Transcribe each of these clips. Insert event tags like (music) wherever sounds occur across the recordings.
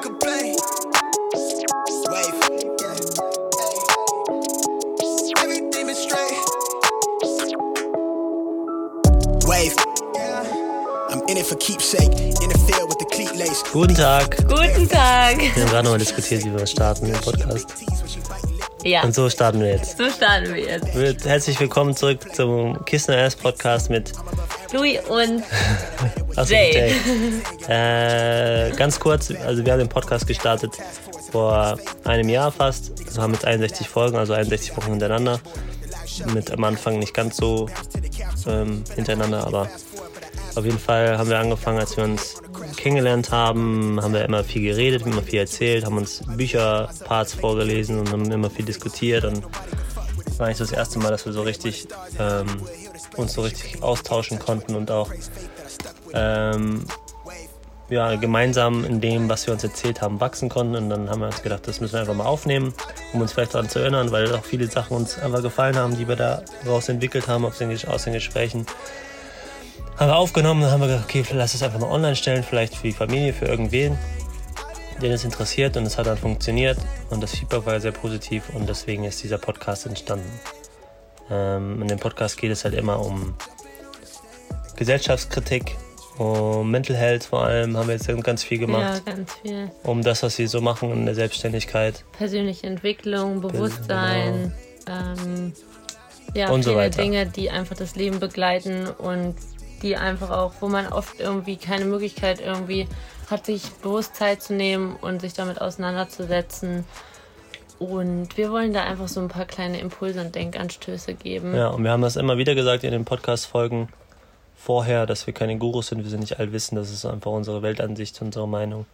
complain. Wave. Everything is straight. Wave. I'm in it for keepsake. In the field with the cleat lace. Guten Tag. Guten Tag. Wir haben gerade noch mal diskutiert, wie wir starten den Podcast. Ja, Und so starten wir jetzt. so starten wir jetzt. Wird- Herzlich willkommen zurück zum Kissner Ass Podcast mit Louis und Achso, Jay. Jay. Äh, ganz kurz, also wir haben den Podcast gestartet vor einem Jahr fast. Wir haben jetzt 61 Folgen, also 61 Wochen hintereinander. Mit am Anfang nicht ganz so ähm, hintereinander, aber auf jeden Fall haben wir angefangen, als wir uns kennengelernt haben, haben wir immer viel geredet, immer viel erzählt, haben uns Bücherparts vorgelesen und haben immer viel diskutiert und das war eigentlich so das erste Mal, dass wir so richtig ähm, uns so richtig austauschen konnten und auch ähm, ja, gemeinsam in dem, was wir uns erzählt haben, wachsen konnten. Und dann haben wir uns gedacht, das müssen wir einfach mal aufnehmen, um uns vielleicht daran zu erinnern, weil auch viele Sachen uns einfach gefallen haben, die wir daraus entwickelt haben aus den, aus den Gesprächen. Haben wir aufgenommen, dann haben wir gedacht, okay, lass es einfach mal online stellen, vielleicht für die Familie, für irgendwen, den es interessiert. Und es hat dann funktioniert und das Feedback war sehr positiv und deswegen ist dieser Podcast entstanden. Ähm, in dem Podcast geht es halt immer um Gesellschaftskritik, um Mental Health vor allem, haben wir jetzt ganz viel Ja, gemacht. ganz viel. Um das, was sie so machen in der Selbstständigkeit. Persönliche Entwicklung, Bewusstsein, ähm, ja, Und so viele weiter. Dinge, die einfach das Leben begleiten und die einfach auch, wo man oft irgendwie keine Möglichkeit irgendwie hat, sich bewusst Zeit zu nehmen und sich damit auseinanderzusetzen. Und wir wollen da einfach so ein paar kleine Impulse und Denkanstöße geben. Ja, und wir haben das immer wieder gesagt in den Podcast-Folgen vorher, dass wir keine Gurus sind, wir sind nicht allwissend, das ist einfach unsere Weltansicht, unsere Meinung.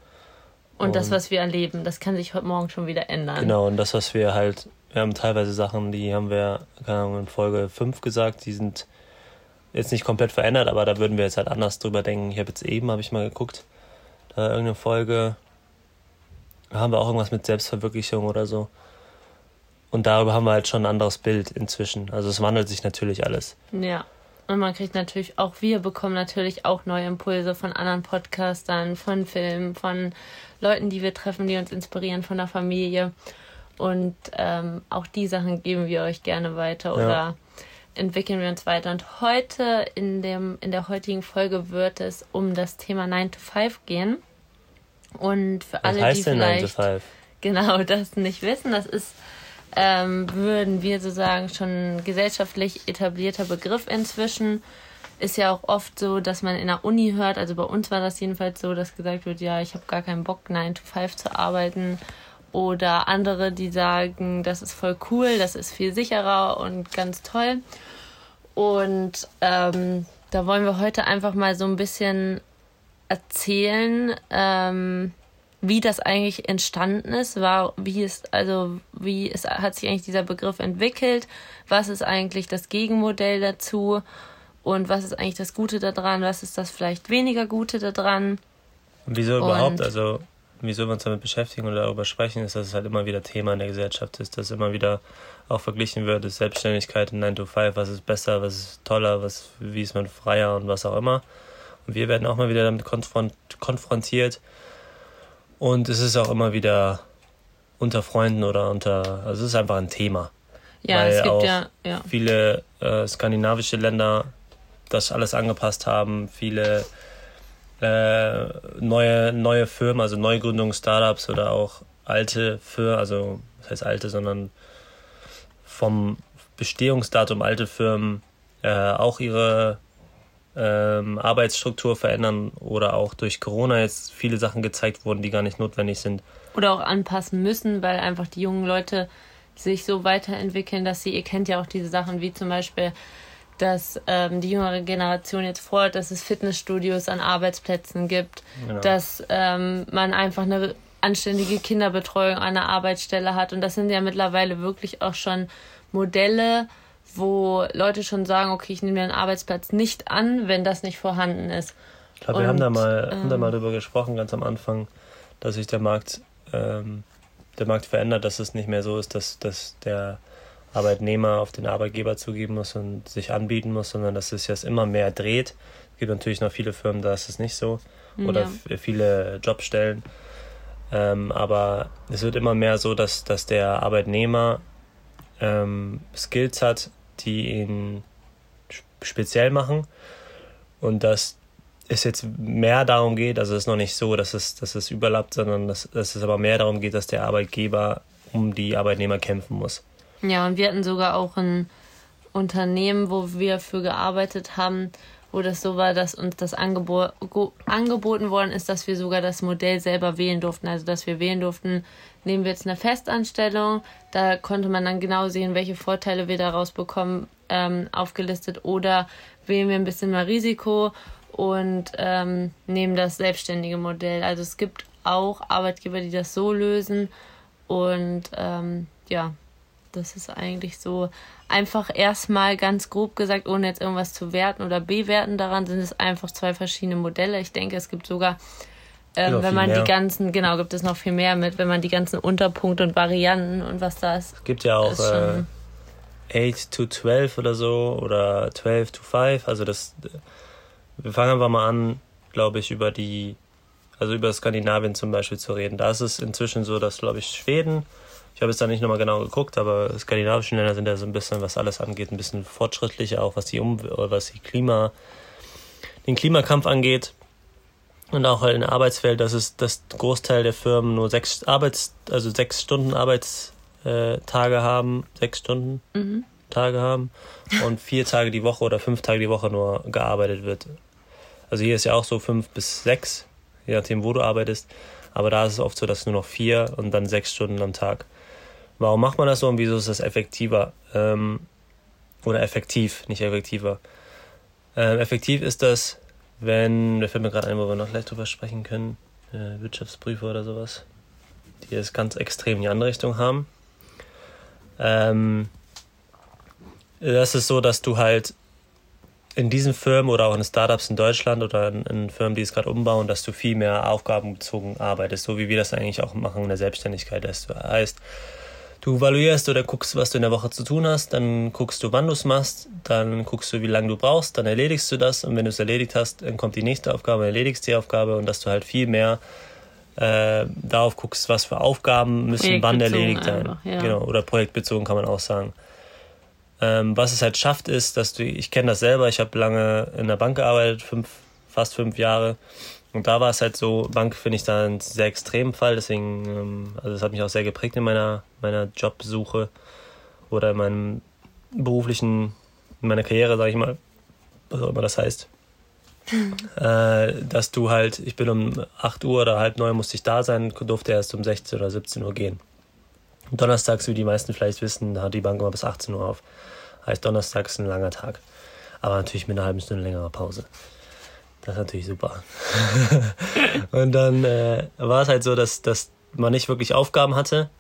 Und das, Und- was wir erleben, das kann sich heute Morgen schon wieder ändern. Genau, und das, was wir halt, wir haben teilweise Sachen, die haben wir, keine Ahnung, in Folge 5 gesagt, die sind jetzt nicht komplett verändert, aber da würden wir jetzt halt anders drüber denken. Ich habe jetzt eben, habe ich mal geguckt, da irgendeine Folge, da haben wir auch irgendwas mit Selbstverwirklichung oder so. Und darüber haben wir halt schon ein anderes Bild inzwischen. Also es wandelt sich natürlich alles. Ja. Und man kriegt natürlich, auch wir bekommen natürlich auch neue Impulse von anderen Podcastern, von Filmen, von Leuten, die wir treffen, die uns inspirieren, von der Familie. Und ähm, auch die Sachen geben wir euch gerne weiter oder Ja. entwickeln wir uns weiter. Und heute, in, dem, in der heutigen Folge, wird es um das Thema 9 to 5 gehen. Und für Was alle, die heißt denn 9 to vielleicht 5? genau (laughs) das nicht wissen, das ist, ähm, würden wir so sagen, schon gesellschaftlich etablierter Begriff inzwischen. Ist ja auch oft so, dass man in der Uni hört, also bei uns war das jedenfalls so, dass gesagt wird, ja, ich habe gar keinen Bock, 9 to 5 zu arbeiten. Oder andere, die sagen, das ist voll cool, das ist viel sicherer und ganz toll. Und ähm, da wollen wir heute einfach mal so ein bisschen erzählen, ähm, wie das eigentlich entstanden ist, war, wie es, also wie es hat sich eigentlich dieser Begriff entwickelt, was ist eigentlich das Gegenmodell dazu und was ist eigentlich das Gute daran, was ist das vielleicht weniger Gute daran. Und wieso Und- überhaupt, also wieso wir uns damit beschäftigen oder darüber sprechen, ist, dass es halt immer wieder Thema in der Gesellschaft ist, dass immer wieder auch verglichen wird, ist Selbstständigkeit in 9 to 5, was ist besser, was ist toller, was, wie ist man freier und was auch immer. Und wir werden auch mal wieder damit konfront konfrontiert. Und es ist auch immer wieder unter Freunden oder unter, also es ist einfach ein Thema. Ja, Weil es gibt auch ja, ja. viele äh, skandinavische Länder das alles angepasst haben, viele äh, neue, neue Firmen, also Neugründungen, Startups oder auch alte Firmen, also das heißt alte, sondern vom Bestehungsdatum alte Firmen äh, auch ihre ähm, Arbeitsstruktur verändern oder auch durch Corona jetzt viele Sachen gezeigt wurden, die gar nicht notwendig sind. Oder auch anpassen müssen, weil einfach die jungen Leute sich so weiterentwickeln, dass sie, ihr kennt ja auch diese Sachen wie zum Beispiel, dass ähm, die jüngere Generation jetzt fordert, dass es Fitnessstudios an Arbeitsplätzen gibt, Genau. dass ähm, man einfach eine anständige Kinderbetreuung an der Arbeitsstelle hat. Und das sind ja mittlerweile wirklich auch schon Modelle, wo Leute schon sagen, okay, ich nehme den Arbeitsplatz nicht an, wenn das nicht vorhanden ist. Ich glaube, wir haben da mal, haben da ähm, mal drüber gesprochen, ganz am Anfang, dass sich der Markt, ähm, der Markt verändert, dass es nicht mehr so ist, dass, dass der Arbeitnehmer auf den Arbeitgeber zugeben muss und sich anbieten muss, sondern dass es jetzt immer mehr dreht. Es gibt natürlich noch viele Firmen, da ist es nicht so. Oder Ja. viele Jobstellen. Ähm, aber es wird immer mehr so, dass, dass der Arbeitnehmer ähm, Skills hat, die ihn speziell machen und dass es jetzt mehr darum geht, also es ist noch nicht so, dass es, dass es überlappt, sondern dass, dass es aber mehr darum geht, dass der Arbeitgeber um die Arbeitnehmer kämpfen muss. Ja, und wir hatten sogar auch ein Unternehmen, wo wir für gearbeitet haben, wo das so war, dass uns das Angebot, angeboten worden ist, dass wir sogar das Modell selber wählen durften. Also dass wir wählen durften, nehmen wir jetzt eine Festanstellung, da konnte man dann genau sehen, welche Vorteile wir daraus bekommen, ähm, aufgelistet, oder wählen wir ein bisschen mehr Risiko und ähm, nehmen das selbstständige Modell. Also es gibt auch Arbeitgeber, die das so lösen und ähm, ja, das ist eigentlich so einfach erstmal ganz grob gesagt, ohne jetzt irgendwas zu werten oder bewerten daran, sind es einfach zwei verschiedene Modelle. Ich denke, es gibt sogar, ähm, wenn man mehr. die ganzen, genau, gibt es noch viel mehr mit, wenn man die ganzen Unterpunkte und Varianten und was da ist. Es gibt ja auch äh, 8 to 12 oder so oder 12 to 5. Also das, wir fangen einfach mal an, glaube ich, über die, also über Skandinavien zum Beispiel zu reden. Da ist es inzwischen so, dass, glaube ich, Schweden, ich habe es da nicht nochmal genau geguckt, aber skandinavischen Länder sind ja so ein bisschen, was alles angeht, ein bisschen fortschrittlicher, auch was die um was die Klima, den Klimakampf angeht. Und auch halt in der Arbeitswelt, dass es das Großteil der Firmen nur sechs Arbeits, also sechs Stunden Arbeitstage haben, sechs Stunden mhm. Tage haben und vier Tage die Woche oder fünf Tage die Woche nur gearbeitet wird. Also hier ist ja auch so fünf bis sechs, je nachdem, wo du arbeitest. Aber da ist es oft so, dass nur noch vier und dann sechs Stunden am Tag. Warum macht man das so und wieso ist das effektiver? Ähm, oder effektiv, nicht effektiver. Ähm, effektiv ist das, wenn, da fällt mir gerade ein, wo wir noch gleich drüber sprechen können, äh, Wirtschaftsprüfer oder sowas, die es ganz extrem in die andere Richtung haben. Ähm, das ist so, dass du halt in diesen Firmen oder auch in Startups in Deutschland oder in, in Firmen, die es gerade umbauen, dass du viel mehr aufgabenbezogen arbeitest, so wie wir das eigentlich auch machen in der Selbstständigkeit. Das heißt, du evaluierst oder guckst, was du in der Woche zu tun hast, dann guckst du, wann du es machst, dann guckst du, wie lange du brauchst, dann erledigst du das und wenn du es erledigt hast, dann kommt die nächste Aufgabe, erledigst die Aufgabe und dass du halt viel mehr äh, darauf guckst, was für Aufgaben müssen wann erledigt sein. Ja. Genau, oder projektbezogen kann man auch sagen. Ähm, was es halt schafft, ist, dass du, ich kenne das selber, ich habe lange in der Bank gearbeitet, fünf, fast fünf Jahre. Und da war es halt so, Bank finde ich da einen sehr extremen Fall, deswegen, ähm, also das hat mich auch sehr geprägt in meiner, meiner Jobsuche oder in meinem beruflichen, in meiner Karriere, sage ich mal, was auch immer das heißt. (laughs) äh, dass du halt, ich bin um 8 Uhr oder halb neun musste ich da sein, durfte erst um 16 oder 17 Uhr gehen. Donnerstags, wie die meisten vielleicht wissen, hat die Bank immer bis 18 Uhr auf. Heißt, donnerstags ein langer Tag. Aber natürlich mit einer halben Stunde längerer Pause. Das ist natürlich super. (laughs) und dann äh, war es halt so, dass, dass man nicht wirklich Aufgaben hatte.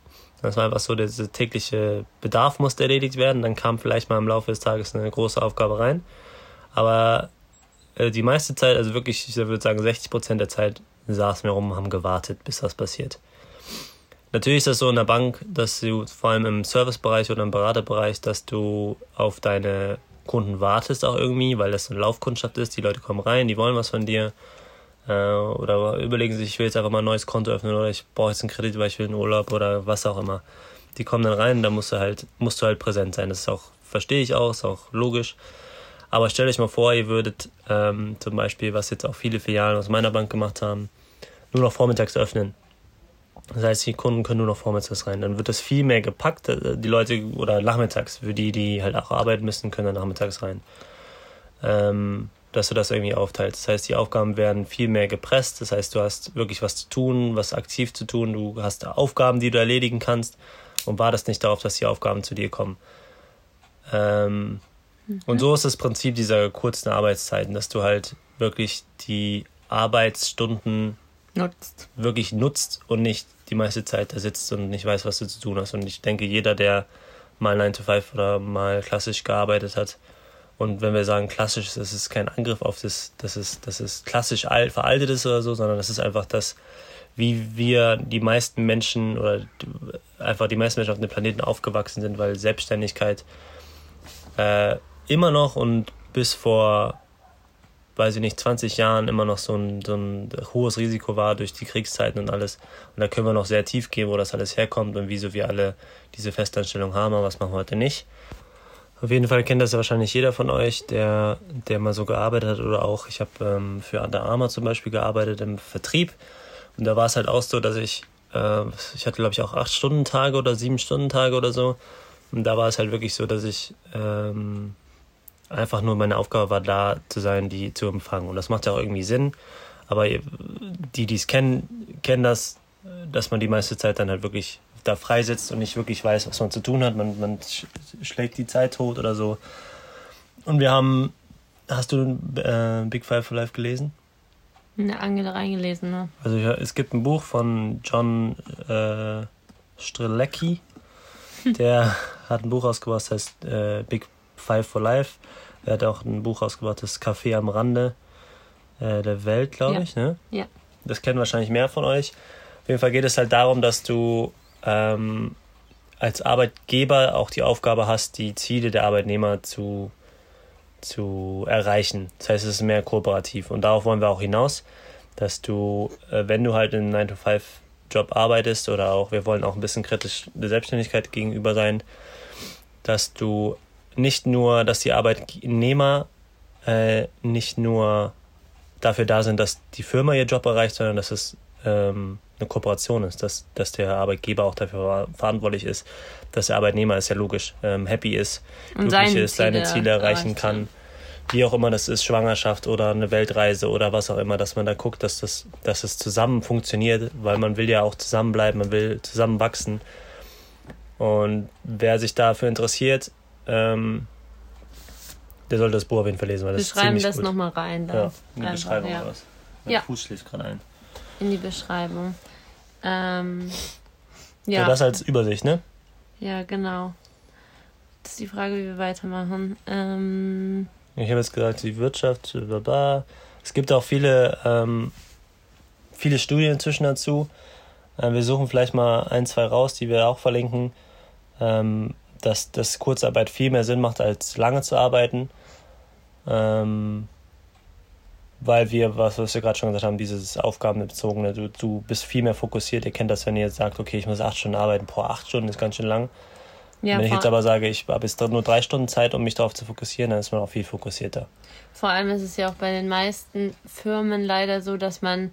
Das war einfach so, der tägliche Bedarf musste erledigt werden. Dann kam vielleicht mal im Laufe des Tages eine große Aufgabe rein. Aber äh, die meiste Zeit, also wirklich, ich würde sagen 60 Prozent der Zeit, saßen wir rum und haben gewartet, bis das passiert. Natürlich ist das so in der Bank, dass du vor allem im Servicebereich oder im Beraterbereich, dass du auf deine Kunden wartest auch irgendwie, weil das eine Laufkundschaft ist. Die Leute kommen rein, die wollen was von dir. Äh, oder überlegen sich, ich will jetzt einfach mal ein neues Konto öffnen oder ich brauche jetzt einen Kredit, weil ich will einen Urlaub oder was auch immer. Die kommen dann rein, da musst du halt, musst du halt präsent sein. Das ist auch, verstehe ich auch, ist auch logisch. Aber stellt euch mal vor, ihr würdet ähm, zum Beispiel, was jetzt auch viele Filialen aus meiner Bank gemacht haben, nur noch vormittags öffnen. Das heißt, die Kunden können nur noch vormittags rein. Dann wird das viel mehr gepackt. Die Leute, oder nachmittags, für die, die halt auch arbeiten müssen, können dann nachmittags rein. Ähm, dass du das irgendwie aufteilst. Das heißt, die Aufgaben werden viel mehr gepresst. Das heißt, du hast wirklich was zu tun, was aktiv zu tun. Du hast Aufgaben, die du erledigen kannst und wartest nicht darauf, dass die Aufgaben zu dir kommen. Ähm, mhm. Und so ist das Prinzip dieser kurzen Arbeitszeiten, dass du halt wirklich die Arbeitsstunden nutzt. wirklich nutzt und nicht die meiste Zeit da sitzt und nicht weiß, was du zu tun hast. Und ich denke, jeder, der mal 9 to 5 oder mal klassisch gearbeitet hat, und wenn wir sagen klassisch, das ist kein Angriff auf das, dass es, dass es klassisch alt, veraltet ist oder so, sondern das ist einfach das, wie wir die meisten Menschen oder einfach die meisten Menschen auf dem Planeten aufgewachsen sind, weil Selbstständigkeit äh, immer noch und bis vor weiß ich nicht, 20 Jahren immer noch so ein, so ein hohes Risiko war durch die Kriegszeiten und alles. Und da können wir noch sehr tief gehen, wo das alles herkommt und wieso wir alle diese Festanstellung haben, aber was machen wir heute nicht. Auf jeden Fall kennt das ja wahrscheinlich jeder von euch, der, der mal so gearbeitet hat oder auch, ich habe ähm, für Under Armour zum Beispiel gearbeitet im Vertrieb und da war es halt auch so, dass ich, äh, ich hatte glaube ich auch 8-Stunden-Tage oder 7-Stunden-Tage oder so und da war es halt wirklich so, dass ich ähm, einfach nur meine Aufgabe war, da zu sein, die zu empfangen. Und das macht ja auch irgendwie Sinn. Aber die, die es kennen, kennen das, dass man die meiste Zeit dann halt wirklich da freisetzt und nicht wirklich weiß, was man zu tun hat. Man, man schlägt die Zeit tot oder so. Und wir haben, hast du äh, Big Five for Life gelesen? Eine Angel reingelesen, ne? Also ja, es gibt ein Buch von John äh, Strelecki, (laughs) der hat ein Buch rausgebracht, das heißt äh, Big Five for Life. Er hat auch ein Buch rausgebracht, das Café am Rande äh, der Welt, glaube Ja. ich. Ne? Ja. Das kennen wahrscheinlich mehr von euch. Auf jeden Fall geht es halt darum, dass du ähm, als Arbeitgeber auch die Aufgabe hast, die Ziele der Arbeitnehmer zu, zu erreichen. Das heißt, es ist mehr kooperativ. Und darauf wollen wir auch hinaus, dass du, äh, wenn du halt in einem 9-to-5-Job arbeitest oder auch, wir wollen auch ein bisschen kritisch der Selbstständigkeit gegenüber sein, dass du nicht nur, dass die Arbeitnehmer äh, nicht nur dafür da sind, dass die Firma ihr Job erreicht, sondern dass es ähm, eine Kooperation ist, dass, dass der Arbeitgeber auch dafür verantwortlich ist, dass der Arbeitnehmer ist ja logisch, ähm, happy ist, Und glücklich seine ist, seine Ziele erreichen erreicht, kann. Wie auch immer das ist, Schwangerschaft oder eine Weltreise oder was auch immer, dass man da guckt, dass das, dass es zusammen funktioniert, weil man will ja auch zusammenbleiben, man will zusammen wachsen. Und wer sich dafür interessiert, ähm, der sollte das Buch auf jeden Fall lesen, weil Wir das ist schreiben ziemlich das gut. nochmal rein. Da. Ja, in die Einfach, Beschreibung ja. oder was? Mein Ja. Fuß schläft gerade ein. In die Beschreibung. Ähm, Ja. ja, das als Übersicht, ne? ja, genau. Das ist die Frage, wie wir weitermachen. Ähm, Ich habe jetzt gesagt, die Wirtschaft, bla. Es gibt auch viele, ähm, viele Studien inzwischen dazu. Äh, wir suchen vielleicht mal ein, zwei raus, die wir auch verlinken, ähm, dass, dass Kurzarbeit viel mehr Sinn macht, als lange zu arbeiten. Ähm, weil wir, was, was wir gerade schon gesagt haben, dieses Aufgabenbezogene, du, du bist viel mehr fokussiert. Ihr kennt das, wenn ihr jetzt sagt, okay, ich muss acht Stunden arbeiten. Boah, acht Stunden ist ganz schön lang. ja, wenn ich jetzt aber sage, ich habe jetzt nur drei Stunden Zeit, um mich darauf zu fokussieren, dann ist man auch viel fokussierter. vor allem ist es ja auch bei den meisten Firmen leider so, dass man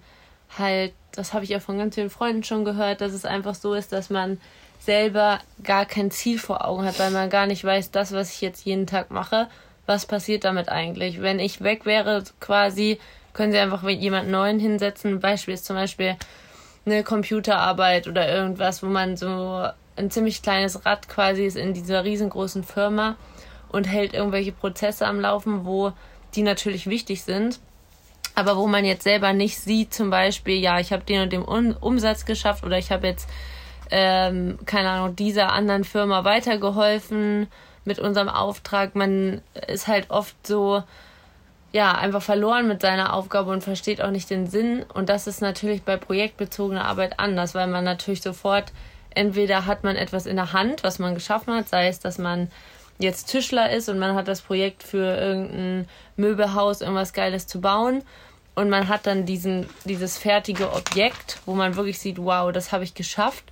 halt, das habe ich ja von ganz vielen Freunden schon gehört, dass es einfach so ist, dass man selber gar kein Ziel vor Augen hat, weil man gar nicht weiß, das, was ich jetzt jeden Tag mache, was passiert damit eigentlich? Wenn ich weg wäre, quasi, können sie einfach jemand Neuen hinsetzen. Beispiel ist zum Beispiel eine Computerarbeit oder irgendwas, wo man so ein ziemlich kleines Rad quasi ist in dieser riesengroßen Firma und hält irgendwelche Prozesse am Laufen, wo die natürlich wichtig sind, aber wo man jetzt selber nicht sieht, zum Beispiel, ja, ich habe den und den Umsatz geschafft oder ich habe jetzt, ähm, keine Ahnung, dieser anderen Firma weitergeholfen mit unserem Auftrag. Man ist halt oft so, ja, einfach verloren mit seiner Aufgabe und versteht auch nicht den Sinn. Und das ist natürlich bei projektbezogener Arbeit anders, weil man natürlich sofort, entweder hat man etwas in der Hand, was man geschaffen hat, sei es, dass man jetzt Tischler ist und man hat das Projekt für irgendein Möbelhaus, irgendwas Geiles zu bauen. Und man hat dann diesen, dieses fertige Objekt, wo man wirklich sieht, wow, das habe ich geschafft.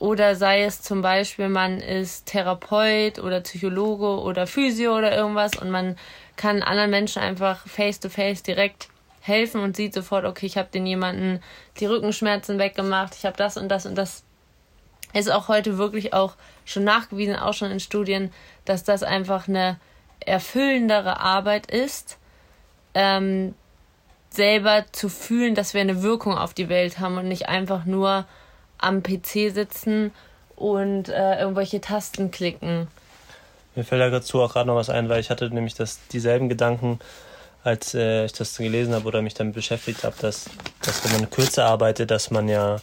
Oder sei es zum Beispiel, man ist Therapeut oder Psychologe oder Physio oder irgendwas und man kann anderen Menschen einfach face to face direkt helfen und sieht sofort, okay, ich habe den jemanden die Rückenschmerzen weggemacht, ich habe das und das und das. Ist auch heute wirklich auch schon nachgewiesen, auch schon in Studien, dass das einfach eine erfüllendere Arbeit ist, ähm, selber zu fühlen, dass wir eine Wirkung auf die Welt haben und nicht einfach nur am PC sitzen und äh, irgendwelche Tasten klicken. Mir fällt da dazu auch gerade noch was ein, weil ich hatte nämlich das, dieselben Gedanken, als äh, ich das gelesen habe oder mich damit beschäftigt habe, dass, dass wenn man kürzer arbeitet, dass man ja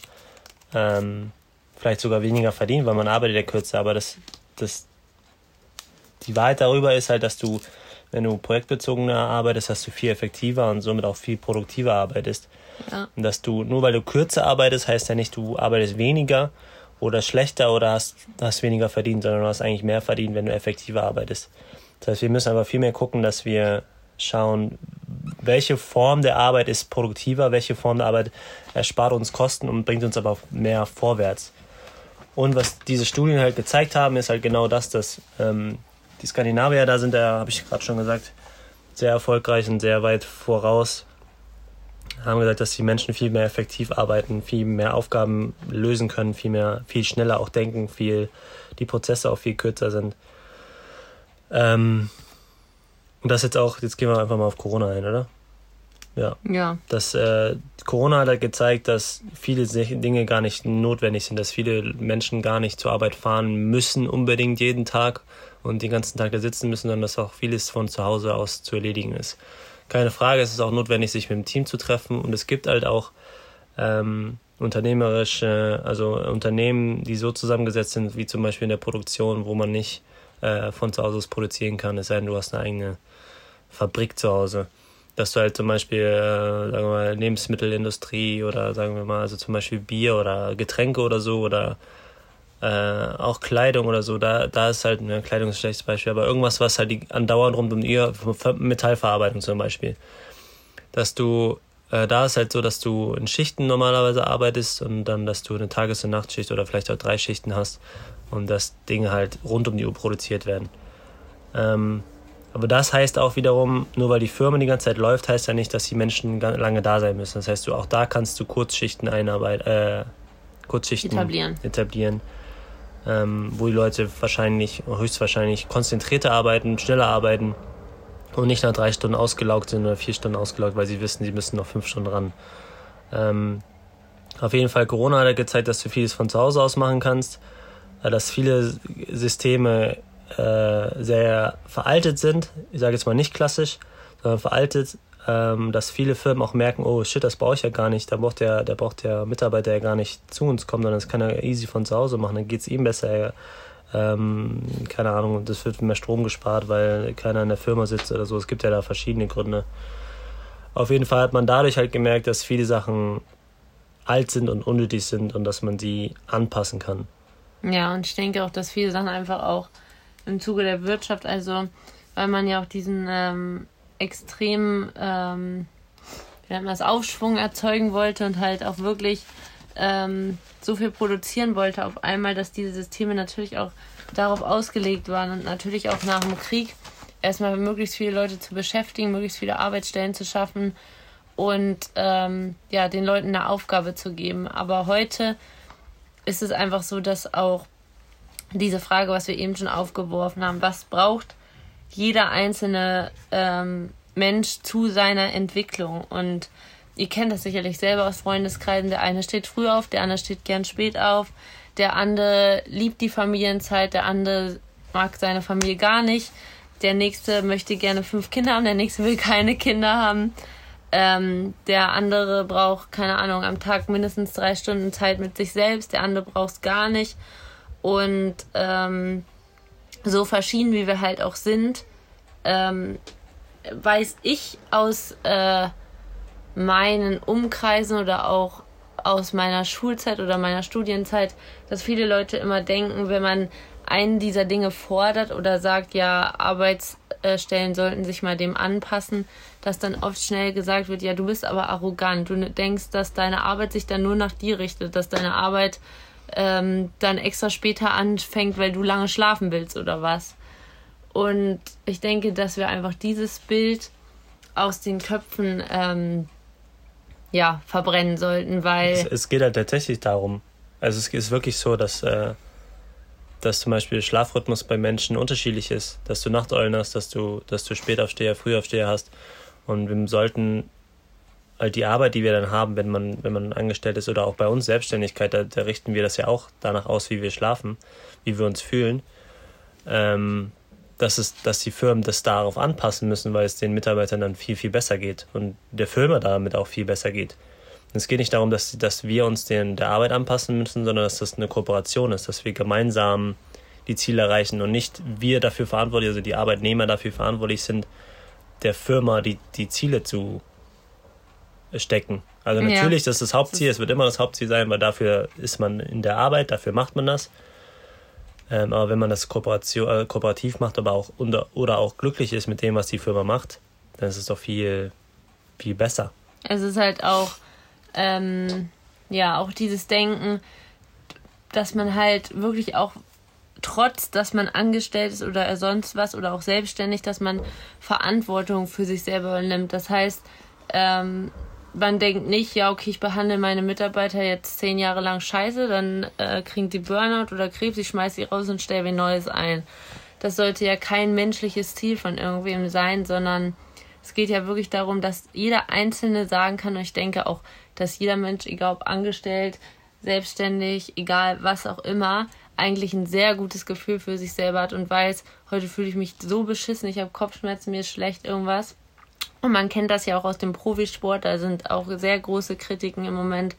ähm, vielleicht sogar weniger verdient, weil man arbeitet ja kürzer, aber das, das die Wahrheit darüber ist halt, dass du, wenn du projektbezogener arbeitest, dass du viel effektiver und somit auch viel produktiver arbeitest. Ja. Und dass du, nur weil du kürzer arbeitest, heißt ja nicht, du arbeitest weniger oder schlechter oder hast, hast weniger verdient, sondern du hast eigentlich mehr verdient, wenn du effektiver arbeitest. Das heißt, wir müssen aber viel mehr gucken, dass wir schauen, welche Form der Arbeit ist produktiver, welche Form der Arbeit erspart uns Kosten und bringt uns aber mehr vorwärts. Und was diese Studien halt gezeigt haben, ist halt genau das, dass ähm, die Skandinavier da sind, da habe ich gerade schon gesagt, sehr erfolgreich und sehr weit voraus. Haben gesagt, dass die Menschen viel mehr effektiv arbeiten, viel mehr Aufgaben lösen können, viel mehr, viel schneller auch denken, viel, die Prozesse auch viel kürzer sind. Ähm, und das jetzt auch, jetzt gehen wir einfach mal auf Corona ein, oder? Ja. Ja. Das, äh, Corona hat halt gezeigt, dass viele Dinge gar nicht notwendig sind, dass viele Menschen gar nicht zur Arbeit fahren müssen, unbedingt jeden Tag und den ganzen Tag da sitzen müssen, sondern dass auch vieles von zu Hause aus zu erledigen ist. Keine Frage, es ist auch notwendig, sich mit dem Team zu treffen und es gibt halt auch ähm, unternehmerische, also Unternehmen, die so zusammengesetzt sind, wie zum Beispiel in der Produktion, wo man nicht äh, von zu Hause aus produzieren kann, es sei denn, du hast eine eigene Fabrik zu Hause. Dass du halt zum Beispiel, äh, sagen wir mal, Lebensmittelindustrie oder sagen wir mal, also zum Beispiel Bier oder Getränke oder so oder äh, auch Kleidung oder so, da, da ist halt, ne, Kleidung ist ein schlechtes Beispiel, aber irgendwas, was halt die, andauernd rund um ihr, Metallverarbeitung zum Beispiel, dass du, äh, da ist halt so, dass du in Schichten normalerweise arbeitest und dann, dass du eine Tages- und Nachtschicht oder vielleicht auch drei Schichten hast und dass Dinge halt rund um die Uhr produziert werden. Ähm, aber das heißt auch wiederum, nur weil die Firma die ganze Zeit läuft, heißt ja nicht, dass die Menschen lange da sein müssen. Das heißt, du auch da kannst du Kurzschichten einarbeiten, äh, Kurzschichten etablieren. etablieren ähm, wo die Leute wahrscheinlich, höchstwahrscheinlich konzentrierter arbeiten, schneller arbeiten und nicht nach drei Stunden ausgelaugt sind oder vier Stunden ausgelaugt, weil sie wissen, sie müssen noch fünf Stunden ran. Ähm, auf jeden Fall, Corona hat gezeigt, dass du vieles von zu Hause aus machen kannst, äh, dass viele Systeme äh, sehr veraltet sind. Ich sage jetzt mal nicht klassisch, sondern veraltet ähm, dass viele Firmen auch merken, oh shit, das brauche ich ja gar nicht, da braucht der, der braucht der Mitarbeiter ja gar nicht zu uns kommen, sondern das kann er easy von zu Hause machen, dann geht es ihm besser. Ähm, keine Ahnung, das wird mehr Strom gespart, weil keiner in der Firma sitzt oder so. Es gibt ja da verschiedene Gründe. Auf jeden Fall hat man dadurch halt gemerkt, dass viele Sachen alt sind und unnötig sind und dass man sie anpassen kann. Ja, und ich denke auch, dass viele Sachen einfach auch im Zuge der Wirtschaft, also weil man ja auch diesen ähm, extrem ähm, wie nennt man das, Aufschwung erzeugen wollte und halt auch wirklich ähm, so viel produzieren wollte auf einmal, dass diese Systeme natürlich auch darauf ausgelegt waren und natürlich auch nach dem Krieg erstmal möglichst viele Leute zu beschäftigen, möglichst viele Arbeitsstellen zu schaffen und ähm, ja, den Leuten eine Aufgabe zu geben. Aber heute ist es einfach so, dass auch diese Frage, was wir eben schon aufgeworfen haben, was braucht jeder einzelne ähm, Mensch zu seiner Entwicklung. Und ihr kennt das sicherlich selber aus Freundeskreisen. Der eine steht früh auf, der andere steht gern spät auf. Der andere liebt die Familienzeit, der andere mag seine Familie gar nicht. Der nächste möchte gerne fünf Kinder haben, der nächste will keine Kinder haben. Ähm, der andere braucht, keine Ahnung, am Tag mindestens drei Stunden Zeit mit sich selbst, der andere braucht es gar nicht. Und ähm, so verschieden wie wir halt auch sind, ähm, weiß ich aus äh, meinen Umkreisen oder auch aus meiner Schulzeit oder meiner Studienzeit, dass viele Leute immer denken, wenn man einen dieser Dinge fordert oder sagt, ja, Arbeitsstellen sollten sich mal dem anpassen, dass dann oft schnell gesagt wird, ja, du bist aber arrogant. Du denkst, dass deine Arbeit sich dann nur nach dir richtet, dass deine Arbeit ähm, dann extra später anfängt, weil du lange schlafen willst oder was. Und ich denke, dass wir einfach dieses Bild aus den Köpfen ähm, ja, verbrennen sollten, weil. Es, es, geht halt tatsächlich darum. Also es ist wirklich so, dass, äh, dass zum Beispiel Schlafrhythmus bei Menschen unterschiedlich ist, dass du Nachteulen hast, dass du, dass du Spätaufsteher, Frühaufsteher hast. Und wir sollten halt die Arbeit, die wir dann haben, wenn man, wenn man angestellt ist oder auch bei uns Selbstständigkeit, da, da richten wir das ja auch danach aus, wie wir schlafen, wie wir uns fühlen. Ähm, dass, es, dass die Firmen das darauf anpassen müssen, weil es den Mitarbeitern dann viel, viel besser geht und der Firma damit auch viel besser geht. Es geht nicht darum, dass, dass wir uns den, der Arbeit anpassen müssen, sondern dass das eine Kooperation ist, dass wir gemeinsam die Ziele erreichen und nicht wir dafür verantwortlich, also die Arbeitnehmer dafür verantwortlich sind, der Firma die, die Ziele zu stecken. Also natürlich, ja. das ist das Hauptziel, es wird immer das Hauptziel sein, weil dafür ist man in der Arbeit, dafür macht man das. Ähm, aber wenn man das Kooperation, äh, kooperativ macht, aber auch unter, oder auch glücklich ist mit dem, was die Firma macht, dann ist es doch viel, viel besser. Es ist halt auch, ähm, ja, auch dieses Denken, dass man halt wirklich auch trotz, dass man angestellt ist oder sonst was oder auch selbstständig, dass man Verantwortung für sich selber nimmt. Das heißt, ähm, man denkt nicht, ja, okay, ich behandle meine Mitarbeiter jetzt zehn Jahre lang scheiße, dann äh, kriegen die Burnout oder Krebs, ich schmeiße sie raus und stelle mir Neues ein. Das sollte ja kein menschliches Ziel von irgendwem sein, sondern es geht ja wirklich darum, dass jeder Einzelne sagen kann, und ich denke auch, dass jeder Mensch, egal ob angestellt, selbstständig, egal was auch immer, eigentlich ein sehr gutes Gefühl für sich selber hat und weiß, heute fühle ich mich so beschissen, ich habe Kopfschmerzen, mir ist schlecht, irgendwas. Und man kennt das ja auch aus dem Profisport, da sind auch sehr große Kritiken im Moment,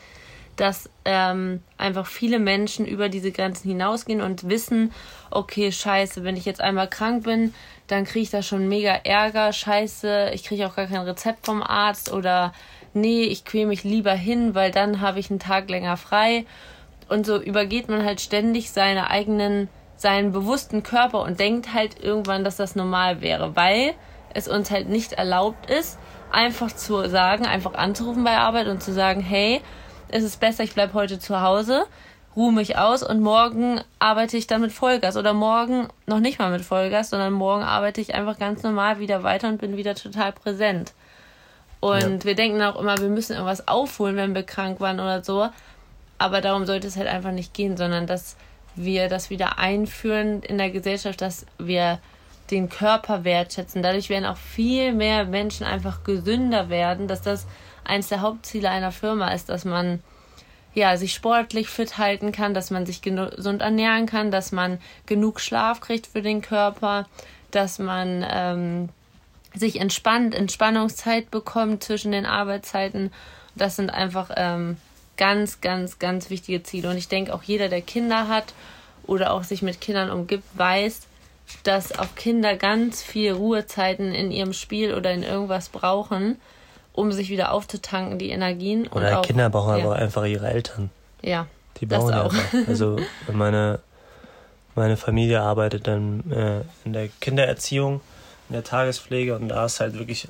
dass ähm, einfach viele Menschen über diese Grenzen hinausgehen und wissen, okay, scheiße, wenn ich jetzt einmal krank bin, dann kriege ich da schon mega Ärger, scheiße, ich kriege auch gar kein Rezept vom Arzt oder nee, ich quäle mich lieber hin, weil dann habe ich einen Tag länger frei. Und so übergeht man halt ständig seine eigenen, seinen bewussten Körper und denkt halt irgendwann, dass das normal wäre, weil es uns halt nicht erlaubt ist, einfach zu sagen, einfach anzurufen bei Arbeit und zu sagen, hey, es ist besser, ich bleibe heute zu Hause, ruhe mich aus und morgen arbeite ich dann mit Vollgas oder morgen noch nicht mal mit Vollgas, sondern morgen arbeite ich einfach ganz normal wieder weiter und bin wieder total präsent. Und ja. wir denken auch immer, wir müssen irgendwas aufholen, wenn wir krank waren oder so. Aber darum sollte es halt einfach nicht gehen, sondern dass wir das wieder einführen in der Gesellschaft, dass wir den Körper wertschätzen. Dadurch werden auch viel mehr Menschen einfach gesünder werden, dass das eines der Hauptziele einer Firma ist, dass man ja, sich sportlich fit halten kann, dass man sich gesund ernähren kann, dass man genug Schlaf kriegt für den Körper, dass man ähm, sich entspannt, Entspannungszeit bekommt zwischen den Arbeitszeiten. Das sind einfach ähm, ganz, ganz, ganz wichtige Ziele. Und ich denke, auch jeder, der Kinder hat oder auch sich mit Kindern umgibt, weiß, dass auch Kinder ganz viel Ruhezeiten in ihrem Spiel oder in irgendwas brauchen, um sich wieder aufzutanken, die Energien. Oder auch, Kinder brauchen ja. aber einfach ihre Eltern. Ja. Die brauchen das auch. Einfach. Also (laughs) meine, meine Familie arbeitet dann äh, in der Kindererziehung, in der Tagespflege und da ist halt wirklich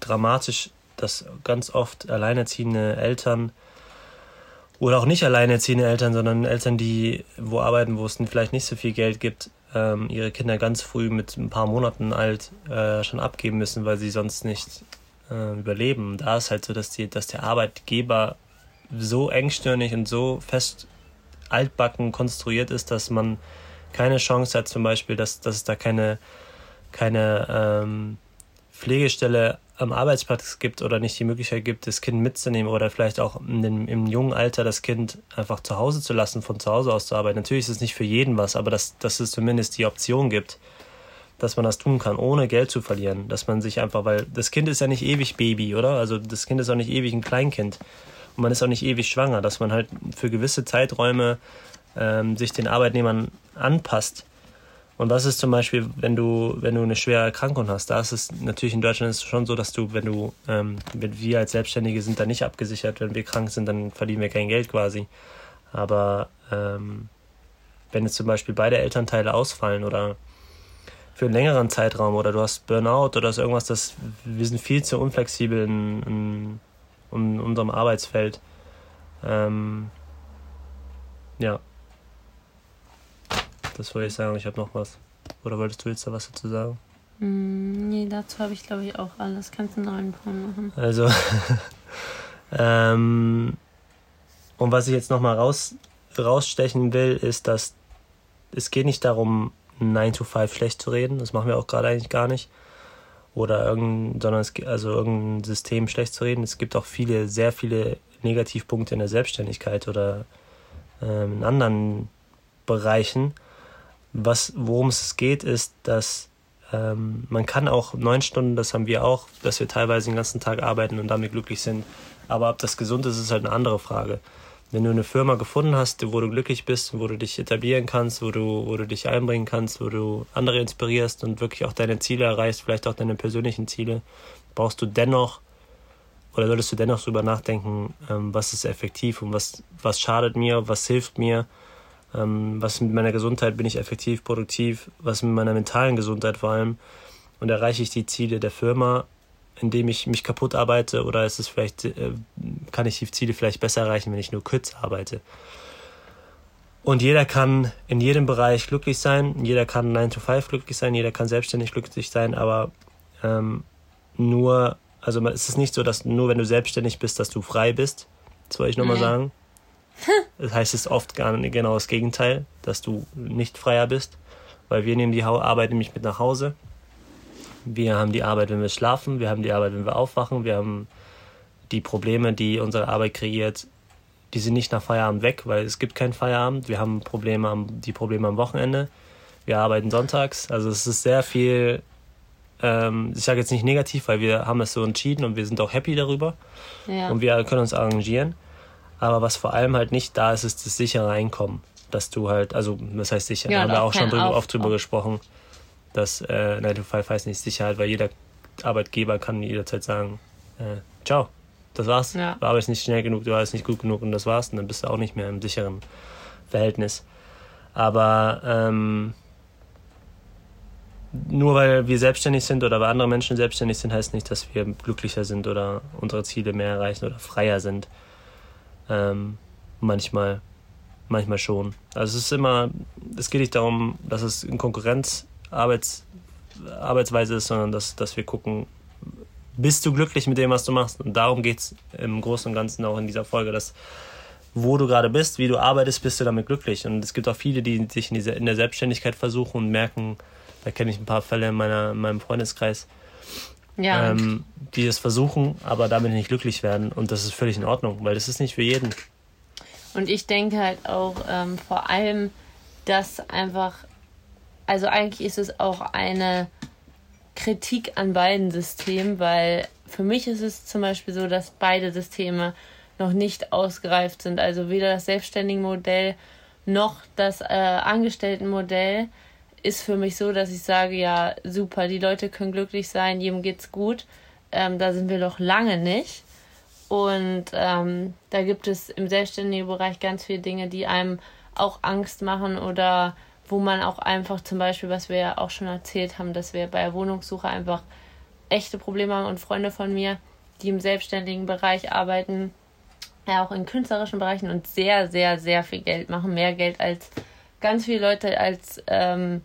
dramatisch, dass ganz oft alleinerziehende Eltern oder auch nicht alleinerziehende Eltern, sondern Eltern, die wo arbeiten, wo es vielleicht nicht so viel Geld gibt, ähm, ihre Kinder ganz früh mit ein paar Monaten alt äh, schon abgeben müssen, weil sie sonst nicht äh, überleben. Da ist halt so, dass, die, dass der Arbeitgeber so engstirnig und so fest altbacken konstruiert ist, dass man keine Chance hat, zum Beispiel, dass, dass es da keine, keine ähm, Pflegestelle am Arbeitsplatz gibt oder nicht die Möglichkeit gibt, das Kind mitzunehmen oder vielleicht auch dem, im jungen Alter das Kind einfach zu Hause zu lassen, von zu Hause aus zu arbeiten. Natürlich ist es nicht für jeden was, aber dass, dass es zumindest die Option gibt, dass man das tun kann, ohne Geld zu verlieren. Dass man sich einfach, weil das Kind ist ja nicht ewig Baby, oder? Also das Kind ist auch nicht ewig ein Kleinkind. Und man ist auch nicht ewig schwanger, dass man halt für gewisse Zeiträume ähm, sich den Arbeitnehmern anpasst und was ist zum Beispiel, wenn du, wenn du eine schwere Erkrankung hast? Da ist es natürlich in Deutschland ist es schon so, dass du, wenn du, ähm, wir als Selbstständige sind da nicht abgesichert, wenn wir krank sind, dann verdienen wir kein Geld quasi. Aber ähm, wenn jetzt zum Beispiel beide Elternteile ausfallen oder für einen längeren Zeitraum oder du hast Burnout oder so irgendwas, das, wir sind viel zu unflexibel in, in, in unserem Arbeitsfeld. Ähm, ja. Das wollte ich sagen. Ich habe noch was. Oder wolltest du jetzt da was dazu sagen? Mm, nee, dazu habe ich glaube ich auch alles. Kannst du einen neuen Punkt machen. Also, (laughs) ähm, und was ich jetzt nochmal raus, rausstechen will, ist, dass es geht nicht darum, 9 to 5 schlecht zu reden. Das machen wir auch gerade eigentlich gar nicht. Oder irgendein, sondern es, also irgendein System schlecht zu reden. Es gibt auch viele, sehr viele Negativpunkte in der Selbstständigkeit oder ähm, in anderen Bereichen. Was, worum es geht, ist, dass ähm, man kann auch neun Stunden, das haben wir auch, dass wir teilweise den ganzen Tag arbeiten und damit glücklich sind. Aber ob das gesund ist, ist halt eine andere Frage. Wenn du eine Firma gefunden hast, wo du glücklich bist, wo du dich etablieren kannst, wo du, wo du dich einbringen kannst, wo du andere inspirierst und wirklich auch deine Ziele erreichst, vielleicht auch deine persönlichen Ziele, brauchst du dennoch oder solltest du dennoch darüber nachdenken, ähm, was ist effektiv und was, was schadet mir, was hilft mir, ähm, was mit meiner Gesundheit bin ich effektiv, produktiv, was mit meiner mentalen Gesundheit vor allem und erreiche ich die Ziele der Firma indem ich mich kaputt arbeite oder ist es vielleicht, äh, kann ich die Ziele vielleicht besser erreichen, wenn ich nur kürzer arbeite. Und jeder kann in jedem Bereich glücklich sein, jeder kann 9 to 5 glücklich sein, jeder kann selbstständig glücklich sein, aber ähm, nur, also es ist nicht so, dass nur wenn du selbstständig bist, dass du frei bist. Das wollte ich nochmal nee. sagen. (laughs) Das heißt es oft gar nicht genau das Gegenteil, dass du nicht freier bist, weil wir nehmen die Arbeit nämlich mit nach Hause. Wir haben die Arbeit, wenn wir schlafen, wir haben die Arbeit, wenn wir aufwachen, wir haben die Probleme, die unsere Arbeit kreiert, die sind nicht nach Feierabend weg, weil es gibt keinen Feierabend. Wir haben Probleme am, die Probleme am Wochenende. Wir arbeiten sonntags. Also es ist sehr viel, ähm, ich sage jetzt nicht negativ, weil wir haben es so entschieden und wir sind auch happy darüber. Ja. Und wir können uns arrangieren. Aber was vor allem halt nicht da ist, ist das sichere Einkommen. Dass du halt, also das heißt sicher, ja, da haben wir auch schon drüber, oft drüber gesprochen, dass äh, 9 to 5 heißt nicht Sicherheit, weil jeder Arbeitgeber kann jederzeit sagen, äh, ciao, das war's. Ja. Du arbeitest nicht schnell genug, du arbeitest nicht gut genug und das war's. Und dann bist du auch nicht mehr im sicheren Verhältnis. Aber ähm, nur weil wir selbstständig sind oder weil andere Menschen selbstständig sind, heißt nicht, dass wir glücklicher sind oder unsere Ziele mehr erreichen oder freier sind. Ähm, manchmal, manchmal schon. Also es ist immer, es geht nicht darum, dass es in Konkurrenz Arbeits, Arbeitsweise ist, sondern dass, dass wir gucken, bist du glücklich mit dem, was du machst? Und darum geht es im Großen und Ganzen auch in dieser Folge, dass wo du gerade bist, wie du arbeitest, bist du damit glücklich. Und es gibt auch viele, die sich in, dieser, in der Selbstständigkeit versuchen und merken, da kenne ich ein paar Fälle in, meiner, in meinem Freundeskreis, ja. ähm, die es versuchen, aber damit nicht glücklich werden. Und das ist völlig in Ordnung, weil das ist nicht für jeden. Und ich denke halt auch ähm, vor allem, dass einfach, also eigentlich ist es auch eine Kritik an beiden Systemen, weil für mich ist es zum Beispiel so, dass beide Systeme noch nicht ausgereift sind. Also weder das selbstständige Modell noch das äh, Angestelltenmodell ist für mich so, dass ich sage, ja, super, die Leute können glücklich sein, jedem geht's gut. Ähm, da sind wir noch lange nicht. Und ähm, da gibt es im selbstständigen Bereich ganz viele Dinge, die einem auch Angst machen oder wo man auch einfach zum Beispiel, was wir ja auch schon erzählt haben, dass wir bei der Wohnungssuche einfach echte Probleme haben und Freunde von mir, die im selbstständigen Bereich arbeiten, ja auch in künstlerischen Bereichen und sehr, sehr, sehr viel Geld machen, mehr Geld als ganz viele Leute als ähm,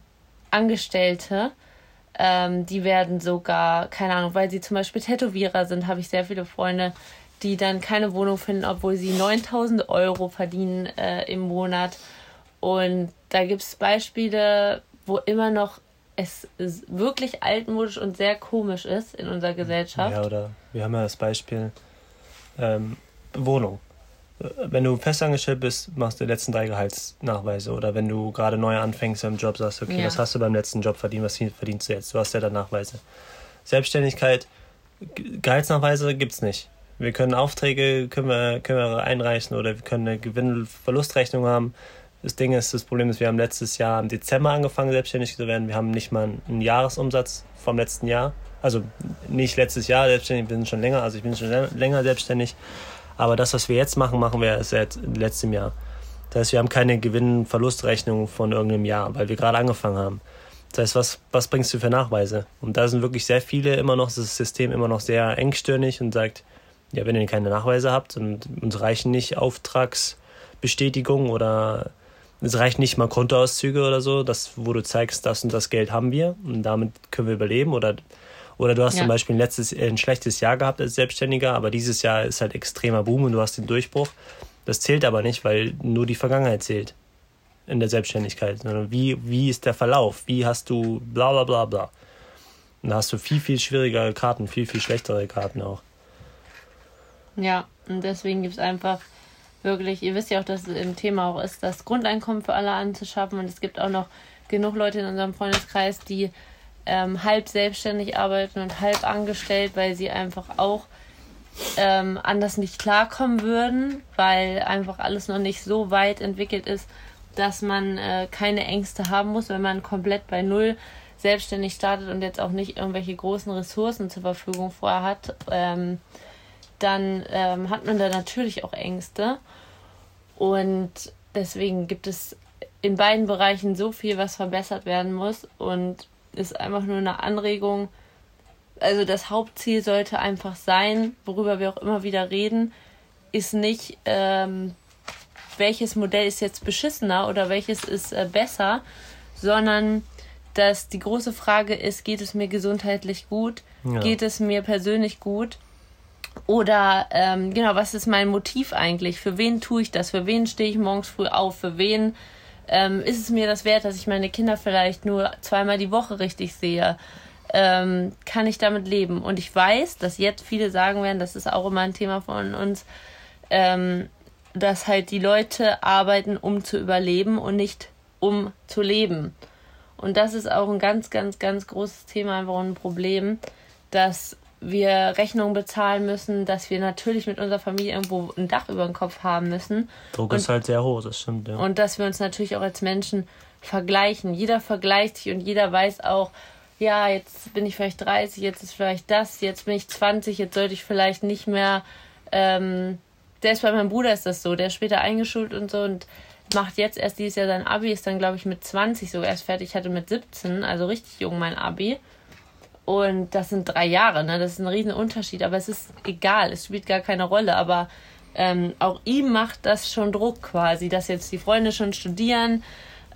Angestellte. Ähm, die werden sogar, keine Ahnung, weil sie zum Beispiel Tätowierer sind, habe ich sehr viele Freunde, die dann keine Wohnung finden, obwohl sie 9000 Euro verdienen äh, im Monat und da gibt es Beispiele, wo immer noch es wirklich altmodisch und sehr komisch ist in unserer Gesellschaft. Ja, oder wir haben ja das Beispiel ähm, Wohnung. Wenn du festangestellt bist, machst du die letzten drei Gehaltsnachweise. Oder wenn du gerade neu anfängst im Job, sagst du, okay, ja. was hast du beim letzten Job verdient, was verdienst du jetzt? Du hast ja dann Nachweise. Selbstständigkeit, Gehaltsnachweise gibt es nicht. Wir können Aufträge können wir, können wir einreichen oder wir können eine Gewinn-Verlustrechnung haben. Das Ding ist, das Problem ist, wir haben letztes Jahr im Dezember angefangen, selbstständig zu werden. Wir haben nicht mal einen Jahresumsatz vom letzten Jahr. Also nicht letztes Jahr selbstständig, wir sind schon länger, also ich bin schon länger selbstständig. Aber das, was wir jetzt machen, machen wir seit letztem Jahr. Das heißt, wir haben keine Gewinn-Verlustrechnung von irgendeinem Jahr, weil wir gerade angefangen haben. Das heißt, was, was bringst du für Nachweise? Und da sind wirklich sehr viele immer noch, das System immer noch sehr engstirnig und sagt, ja, wenn ihr keine Nachweise habt und uns reichen nicht Auftragsbestätigungen oder es reicht nicht mal Kontoauszüge oder so, das, wo du zeigst, das und das Geld haben wir und damit können wir überleben. Oder, oder du hast ja. zum Beispiel ein, letztes, ein schlechtes Jahr gehabt als Selbstständiger, aber dieses Jahr ist halt extremer Boom und du hast den Durchbruch. Das zählt aber nicht, weil nur die Vergangenheit zählt in der Selbstständigkeit, wie, wie ist der Verlauf, wie hast du bla bla bla bla. Und da hast du viel, viel schwierigere Karten, viel, viel schlechtere Karten auch. Ja, und deswegen gibt es einfach wirklich, ihr wisst ja auch, dass es im Thema auch ist, das Grundeinkommen für alle anzuschaffen. Und es gibt auch noch genug Leute in unserem Freundeskreis, die ähm, halb selbstständig arbeiten und halb angestellt, weil sie einfach auch ähm, anders nicht klarkommen würden, weil einfach alles noch nicht so weit entwickelt ist, dass man äh, keine Ängste haben muss, wenn man komplett bei Null selbstständig startet und jetzt auch nicht irgendwelche großen Ressourcen zur Verfügung vorher hat. Ähm, dann ähm, hat man da natürlich auch Ängste. Und deswegen gibt es in beiden Bereichen so viel, was verbessert werden muss. Und ist einfach nur eine Anregung, also das Hauptziel sollte einfach sein, worüber wir auch immer wieder reden, ist nicht, ähm, welches Modell ist jetzt beschissener oder welches ist äh, besser, sondern dass die große Frage ist, geht es mir gesundheitlich gut, ja. geht es mir persönlich gut oder ähm, genau, was ist mein Motiv eigentlich? Für wen tue ich das? Für wen stehe ich morgens früh auf? Für wen ähm, ist es mir das wert, dass ich meine Kinder vielleicht nur zweimal die Woche richtig sehe? Ähm, kann ich damit leben? Und ich weiß, dass jetzt viele sagen werden, das ist auch immer ein Thema von uns, ähm, dass halt die Leute arbeiten, um zu überleben und nicht um zu leben. Und das ist auch ein ganz, ganz, ganz großes Thema, einfach ein Problem, dass wir Rechnungen bezahlen müssen, dass wir natürlich mit unserer Familie irgendwo ein Dach über dem Kopf haben müssen. Druck und, ist halt sehr hoch, das stimmt, ja. Und dass wir uns natürlich auch als Menschen vergleichen. Jeder vergleicht sich und jeder weiß auch, ja, jetzt bin ich vielleicht 30, jetzt ist vielleicht das, jetzt bin ich 20, jetzt sollte ich vielleicht nicht mehr. Ähm, selbst bei meinem Bruder ist das so, der ist später eingeschult und so und macht jetzt erst dieses Jahr sein Abi, ist dann, glaube ich, mit 20 sogar erst fertig, ich hatte mit 17, also richtig jung mein Abi. Und das sind drei Jahre, ne? Das ist ein riesen Unterschied, aber es ist egal, es spielt gar keine Rolle. Aber ähm, auch ihm macht das schon Druck quasi, dass jetzt die Freunde schon studieren,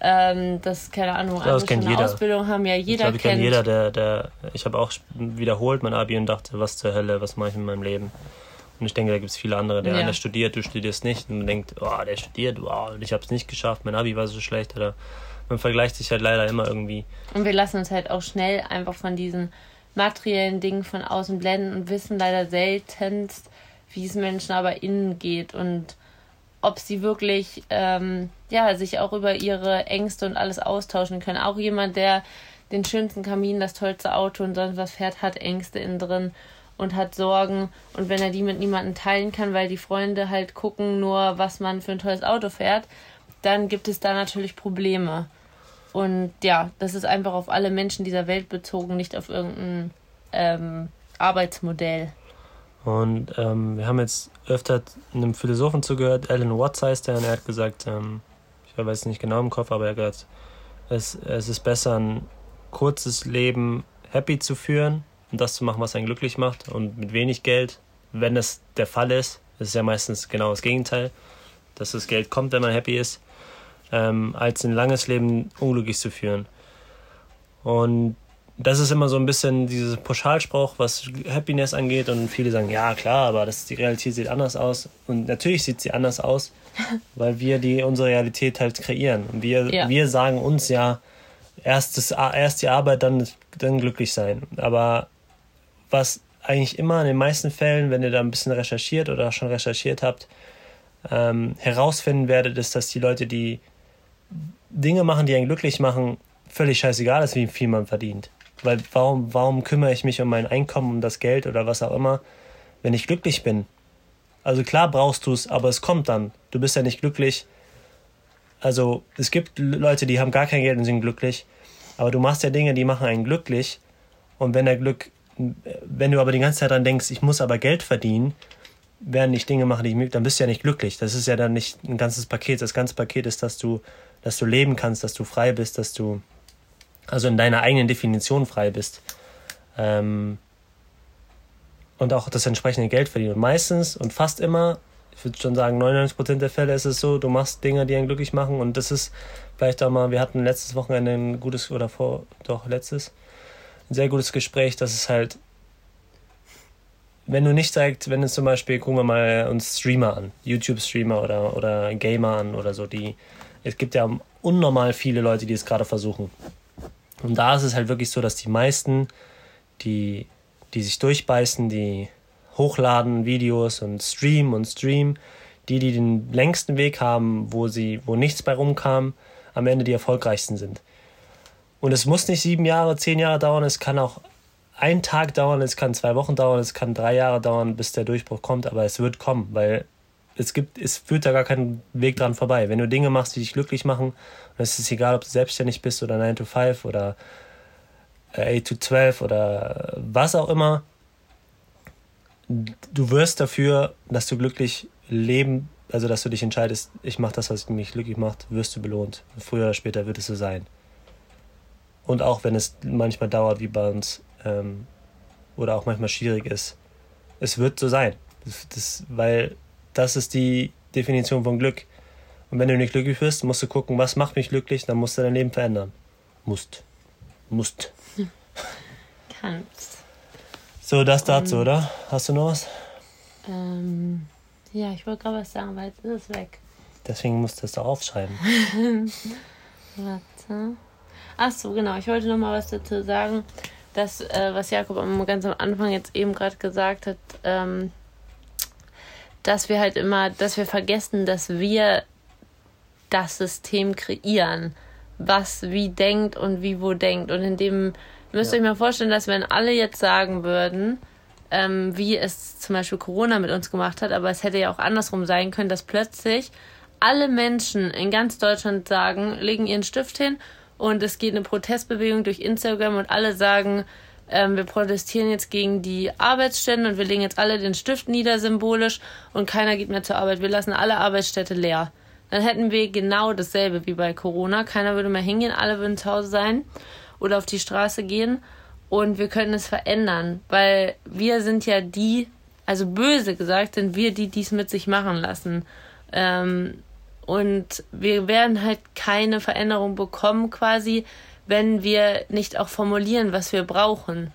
ähm, dass, keine Ahnung, kennt schon eine jeder. Ausbildung haben, ja, jeder ich glaub, ich kennt. jeder, der, der, ich habe auch wiederholt mein Abi und dachte, was zur Hölle, was mache ich mit meinem Leben? Und ich denke, da gibt es viele andere. Der ja. eine studiert, du studierst nicht und man denkt, oh, der studiert, wow, ich habe es nicht geschafft, mein Abi war so schlecht oder man vergleicht sich halt leider immer irgendwie. Und wir lassen uns halt auch schnell einfach von diesen materiellen Dingen von außen blenden und wissen leider seltenst, wie es Menschen aber innen geht und ob sie wirklich ähm, ja sich auch über ihre Ängste und alles austauschen können. Auch jemand, der den schönsten Kamin, das tollste Auto und sonst was fährt, hat Ängste innen drin und hat Sorgen. Und wenn er die mit niemandem teilen kann, weil die Freunde halt gucken nur, was man für ein tolles Auto fährt, dann gibt es da natürlich Probleme. Und ja, das ist einfach auf alle Menschen dieser Welt bezogen, nicht auf irgendein ähm, Arbeitsmodell. Und ähm, wir haben jetzt öfter einem Philosophen zugehört, Alan Watts heißt er, und er hat gesagt, ähm, ich weiß nicht genau im Kopf, aber er hat gesagt, es, es ist besser, ein kurzes Leben happy zu führen und das zu machen, was einen glücklich macht und mit wenig Geld, wenn es der Fall ist, das ist ja meistens genau das Gegenteil, dass das Geld kommt, wenn man happy ist, ähm, als ein langes Leben unglücklich zu führen. Und das ist immer so ein bisschen dieses Pauschalspruch, was Happiness angeht. Und viele sagen, ja klar, aber das, die Realität sieht anders aus. Und natürlich sieht sie anders aus, (laughs) weil wir die unsere Realität halt kreieren. Und wir, ja. wir sagen uns ja, erst, das, erst die Arbeit, dann, dann glücklich sein. Aber was eigentlich immer in den meisten Fällen, wenn ihr da ein bisschen recherchiert oder schon recherchiert habt, ähm, herausfinden werdet, ist, dass die Leute, die Dinge machen, die einen glücklich machen, völlig scheißegal ist, wie viel man verdient. Weil warum, warum kümmere ich mich um mein Einkommen, um das Geld oder was auch immer, wenn ich glücklich bin? Also klar brauchst du es, aber es kommt dann. Du bist ja nicht glücklich. Also es gibt Leute, die haben gar kein Geld und sind glücklich. Aber du machst ja Dinge, die machen einen glücklich. Und wenn der Glück, wenn du aber die ganze Zeit daran denkst, ich muss aber Geld verdienen, werden nicht Dinge machen, die ich möge, dann bist du ja nicht glücklich. Das ist ja dann nicht ein ganzes Paket. Das ganze Paket ist, dass du, dass du leben kannst, dass du frei bist, dass du also in deiner eigenen Definition frei bist. Ähm, und auch das entsprechende Geld verdienen. Und meistens und fast immer, ich würde schon sagen, 99% der Fälle ist es so, du machst Dinge, die einen glücklich machen. Und das ist vielleicht auch mal, wir hatten letztes Wochenende ein gutes, oder vor, doch letztes, ein sehr gutes Gespräch, dass es halt, wenn du nicht sagst, wenn es zum Beispiel, gucken wir mal uns Streamer an, YouTube-Streamer oder, oder Gamer an oder so, die, es gibt ja unnormal viele Leute, die es gerade versuchen. Und da ist es halt wirklich so, dass die meisten, die, die sich durchbeißen, die hochladen Videos und streamen und streamen, die, die den längsten Weg haben, wo sie, wo nichts bei rumkam, am Ende die erfolgreichsten sind. Und es muss nicht sieben Jahre, zehn Jahre dauern, es kann auch ein Tag dauern, es kann zwei Wochen dauern, es kann drei Jahre dauern, bis der Durchbruch kommt, aber es wird kommen, weil es gibt, es führt da gar keinen Weg dran vorbei. Wenn du Dinge machst, die dich glücklich machen, und es ist egal, ob du selbstständig bist oder 9 to 5 oder 8 äh, to 12 oder was auch immer, du wirst dafür, dass du glücklich leben, also dass du dich entscheidest, ich mache das, was mich glücklich macht, wirst du belohnt. Früher oder später wird es so sein. Und auch wenn es manchmal dauert, wie bei uns, ähm, oder auch manchmal schwierig ist. Es wird so sein. Das, das, weil das ist die Definition von Glück. Und wenn du nicht glücklich bist, musst du gucken, was macht mich glücklich, dann musst du dein Leben verändern. Musst. Musst. (laughs) Kannst. So, das dazu, um, oder? Hast du noch was? Ähm, ja, ich wollte gerade was sagen, aber jetzt ist es weg. Deswegen musst du es da aufschreiben. (laughs) Warte. Ach so, genau. Ich wollte noch mal was dazu sagen. Das, äh, was Jakob ganz am Anfang jetzt eben gerade gesagt hat, ähm, dass wir halt immer, dass wir vergessen, dass wir das System kreieren, was wie denkt und wie wo denkt. Und in dem müsst ihr ja. euch mal vorstellen, dass wenn alle jetzt sagen würden, ähm, wie es zum Beispiel Corona mit uns gemacht hat, aber es hätte ja auch andersrum sein können, dass plötzlich alle Menschen in ganz Deutschland sagen, legen ihren Stift hin und es geht eine Protestbewegung durch Instagram und alle sagen, ähm, wir protestieren jetzt gegen die Arbeitsstände und wir legen jetzt alle den Stift nieder symbolisch und keiner geht mehr zur Arbeit. Wir lassen alle Arbeitsstätte leer. Dann hätten wir genau dasselbe wie bei Corona. Keiner würde mehr hingehen, alle würden zu Hause sein oder auf die Straße gehen und wir können es verändern, weil wir sind ja die, also böse gesagt, sind wir die, die es mit sich machen lassen. Ähm, und wir werden halt keine Veränderung bekommen quasi, wenn wir nicht auch formulieren, was wir brauchen.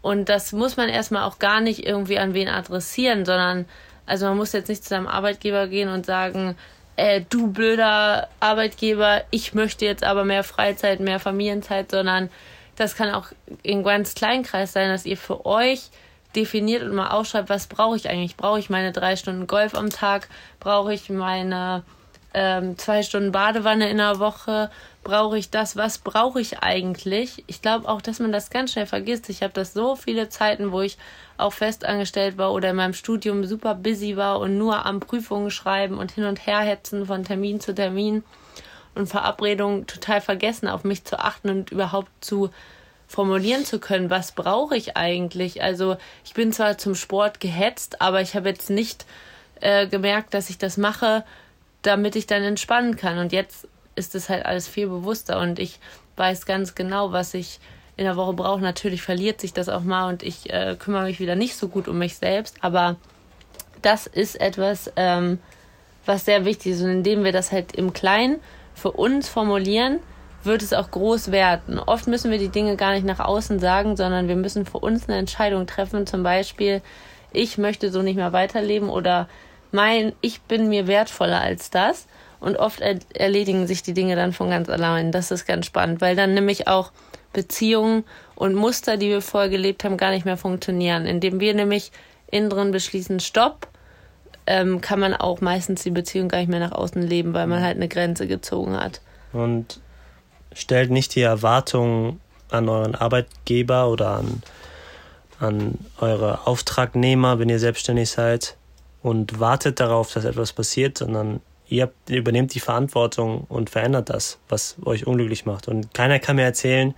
Und das muss man erstmal auch gar nicht irgendwie an wen adressieren, sondern also man muss jetzt nicht zu seinem Arbeitgeber gehen und sagen, äh, du blöder Arbeitgeber, ich möchte jetzt aber mehr Freizeit, mehr Familienzeit, sondern das kann auch in ganz kleinen Kreis sein, dass ihr für euch definiert und mal aufschreibt, was brauche ich eigentlich? Brauche ich meine drei Stunden Golf am Tag? Brauche ich meine ähm, zwei Stunden Badewanne in der Woche? Brauche ich das? Was brauche ich eigentlich? Ich glaube auch, dass man das ganz schnell vergisst. Ich habe das so viele Zeiten, wo ich auch festangestellt war oder in meinem Studium super busy war und nur am Prüfungen schreiben und hin und her hetzen von Termin zu Termin und Verabredungen total vergessen, auf mich zu achten und überhaupt zu formulieren zu können, was brauche ich eigentlich? Also ich bin zwar zum Sport gehetzt, aber ich habe jetzt nicht äh, gemerkt, dass ich das mache, damit ich dann entspannen kann. Und jetzt ist es halt alles viel bewusster und ich weiß ganz genau, was ich in der Woche brauche. Natürlich verliert sich das auch mal und ich äh, kümmere mich wieder nicht so gut um mich selbst, aber das ist etwas, ähm, was sehr wichtig ist. Und indem wir das halt im Kleinen für uns formulieren, wird es auch groß werden. Oft müssen wir die Dinge gar nicht nach außen sagen, sondern wir müssen für uns eine Entscheidung treffen. Zum Beispiel, ich möchte so nicht mehr weiterleben oder mein, ich bin mir wertvoller als das. Und oft er erledigen sich die Dinge dann von ganz allein. Das ist ganz spannend, weil dann nämlich auch Beziehungen und Muster, die wir vorher gelebt haben, gar nicht mehr funktionieren. Indem wir nämlich innen drin beschließen, Stopp, ähm, kann man auch meistens die Beziehung gar nicht mehr nach außen leben, weil man halt eine Grenze gezogen hat. Und stellt nicht die Erwartungen an euren Arbeitgeber oder an, an eure Auftragnehmer, wenn ihr selbstständig seid, und wartet darauf, dass etwas passiert, sondern ihr übernehmt die Verantwortung und verändert das, was euch unglücklich macht. Und keiner kann mir erzählen,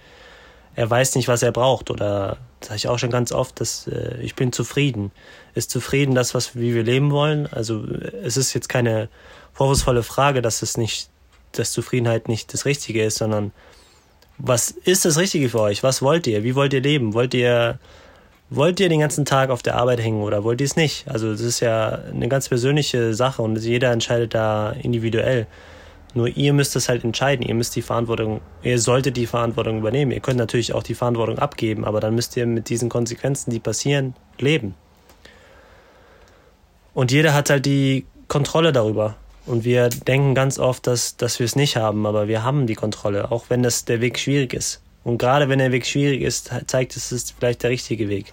er weiß nicht, was er braucht. Oder das sage ich auch schon ganz oft, dass äh, ich bin zufrieden. Ist zufrieden das, was wie wir leben wollen? Also es ist jetzt keine vorwurfsvolle Frage, dass es nicht, dass Zufriedenheit nicht das Richtige ist, sondern was ist das Richtige für euch? Was wollt ihr? Wie wollt ihr leben? Wollt ihr wollt ihr den ganzen Tag auf der Arbeit hängen oder wollt ihr es nicht? Also das ist ja eine ganz persönliche Sache und jeder entscheidet da individuell. Nur ihr müsst es halt entscheiden. Ihr müsst die Verantwortung, ihr solltet die Verantwortung übernehmen. Ihr könnt natürlich auch die Verantwortung abgeben, aber dann müsst ihr mit diesen Konsequenzen, die passieren, leben. Und jeder hat halt die Kontrolle darüber. Und wir denken ganz oft, dass, dass wir es nicht haben, aber wir haben die Kontrolle, auch wenn das der Weg schwierig ist. Und gerade wenn der Weg schwierig ist, zeigt es, es ist vielleicht der richtige Weg.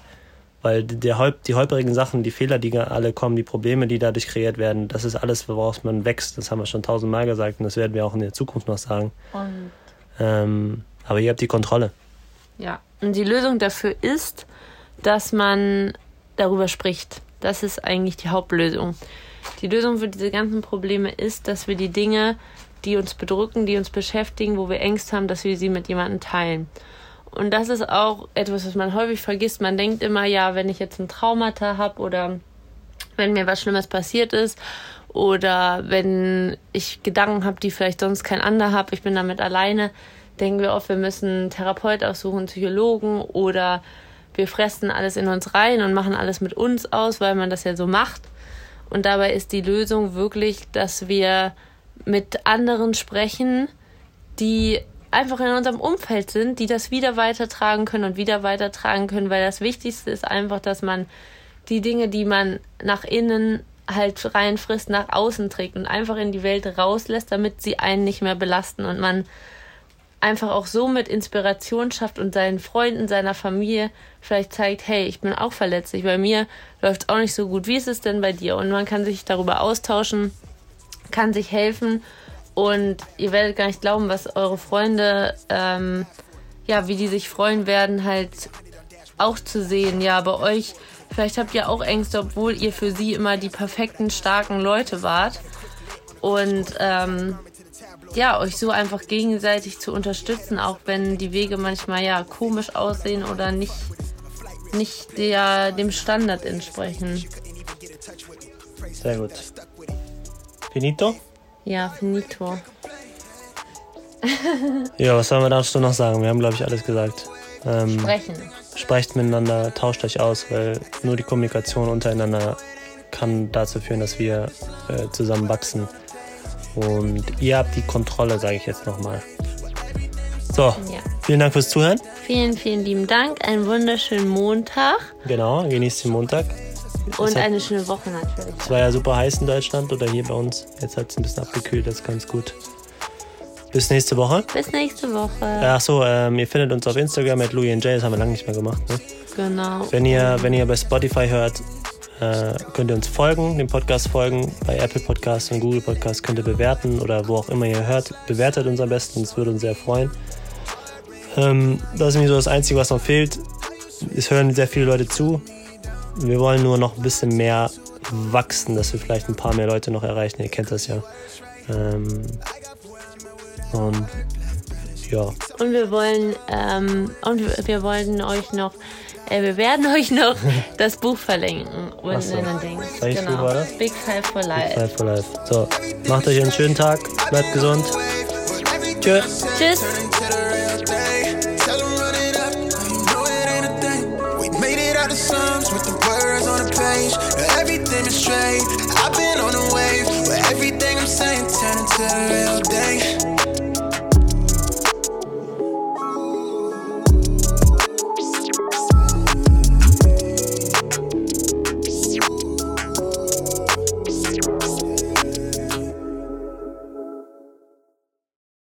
Weil der, die holprigen Sachen, die Fehler, die alle kommen, die Probleme, die dadurch kreiert werden, das ist alles, woraus man wächst. Das haben wir schon tausendmal gesagt und das werden wir auch in der Zukunft noch sagen. Ähm, aber ihr habt die Kontrolle. Ja, und die Lösung dafür ist, dass man darüber spricht. Das ist eigentlich die Hauptlösung. Die Lösung für diese ganzen Probleme ist, dass wir die Dinge, die uns bedrücken, die uns beschäftigen, wo wir Ängste haben, dass wir sie mit jemandem teilen. Und das ist auch etwas, was man häufig vergisst. Man denkt immer, ja, wenn ich jetzt ein Traumata habe oder wenn mir was Schlimmes passiert ist oder wenn ich Gedanken habe, die vielleicht sonst kein anderer hat, ich bin damit alleine, denken wir oft, wir müssen einen Therapeut aussuchen, einen Psychologen oder wir fressen alles in uns rein und machen alles mit uns aus, weil man das ja so macht. Und dabei ist die Lösung wirklich, dass wir mit anderen sprechen, die einfach in unserem Umfeld sind, die das wieder weitertragen können und wieder weitertragen können, weil das Wichtigste ist einfach, dass man die Dinge, die man nach innen halt reinfrisst, nach außen trägt und einfach in die Welt rauslässt, damit sie einen nicht mehr belasten und man einfach auch so mit Inspiration schafft und seinen Freunden, seiner Familie vielleicht zeigt, hey, ich bin auch verletzlich, bei mir läuft es auch nicht so gut, wie ist es denn bei dir? Und man kann sich darüber austauschen, kann sich helfen und ihr werdet gar nicht glauben, was eure Freunde, ähm, ja, wie die sich freuen werden, halt auch zu sehen, ja, bei euch, vielleicht habt ihr auch Ängste, obwohl ihr für sie immer die perfekten, starken Leute wart. Und ähm, ja, euch so einfach gegenseitig zu unterstützen, auch wenn die Wege manchmal ja komisch aussehen oder nicht, nicht der, dem Standard entsprechen. Sehr gut. Finito? Ja, finito. (laughs) Ja, was sollen wir dazu noch sagen? Wir haben, glaube ich, alles gesagt. Ähm, Sprechen. sprecht miteinander, tauscht euch aus, weil nur die Kommunikation untereinander kann dazu führen, dass wir äh, zusammen wachsen. Und ihr habt die Kontrolle, sage ich jetzt nochmal. So, Ja. vielen Dank fürs Zuhören. Vielen, vielen lieben Dank. Einen wunderschönen Montag Genau, genießt den Montag. Und hat- eine schöne Woche natürlich. Es war ja super heiß in Deutschland oder hier bei uns. Jetzt hat es ein bisschen abgekühlt, das ist ganz gut. Bis nächste Woche. Bis nächste Woche. Ach so, ähm, ihr findet uns auf Instagram at Louis J. Das haben wir lange nicht mehr gemacht. Ne? Genau. Wenn ihr, wenn ihr bei Spotify hört, äh, könnt ihr uns folgen, dem Podcast folgen. Bei Apple Podcasts und Google Podcasts könnt ihr bewerten oder wo auch immer ihr hört. Bewertet uns am besten, das würde uns sehr freuen. Ähm, das ist nämlich so das Einzige, was noch fehlt. Es hören sehr viele Leute zu. Wir wollen nur noch ein bisschen mehr wachsen, dass wir vielleicht ein paar mehr Leute noch erreichen. Ihr kennt das ja. Ähm, und ja, Und wir wollen, ähm, und wir- wollten euch noch, äh, wir werden (laughs) euch noch das Buch verlinken. Und so. Dings. Welches Buch war das? Big Five for Life. Five for Life. So, macht euch einen schönen Tag, bleibt gesund. Tschüss. Tschüss. Words on the page. Now everything is straight. I've been on a wave where everything I'm saying turn into the real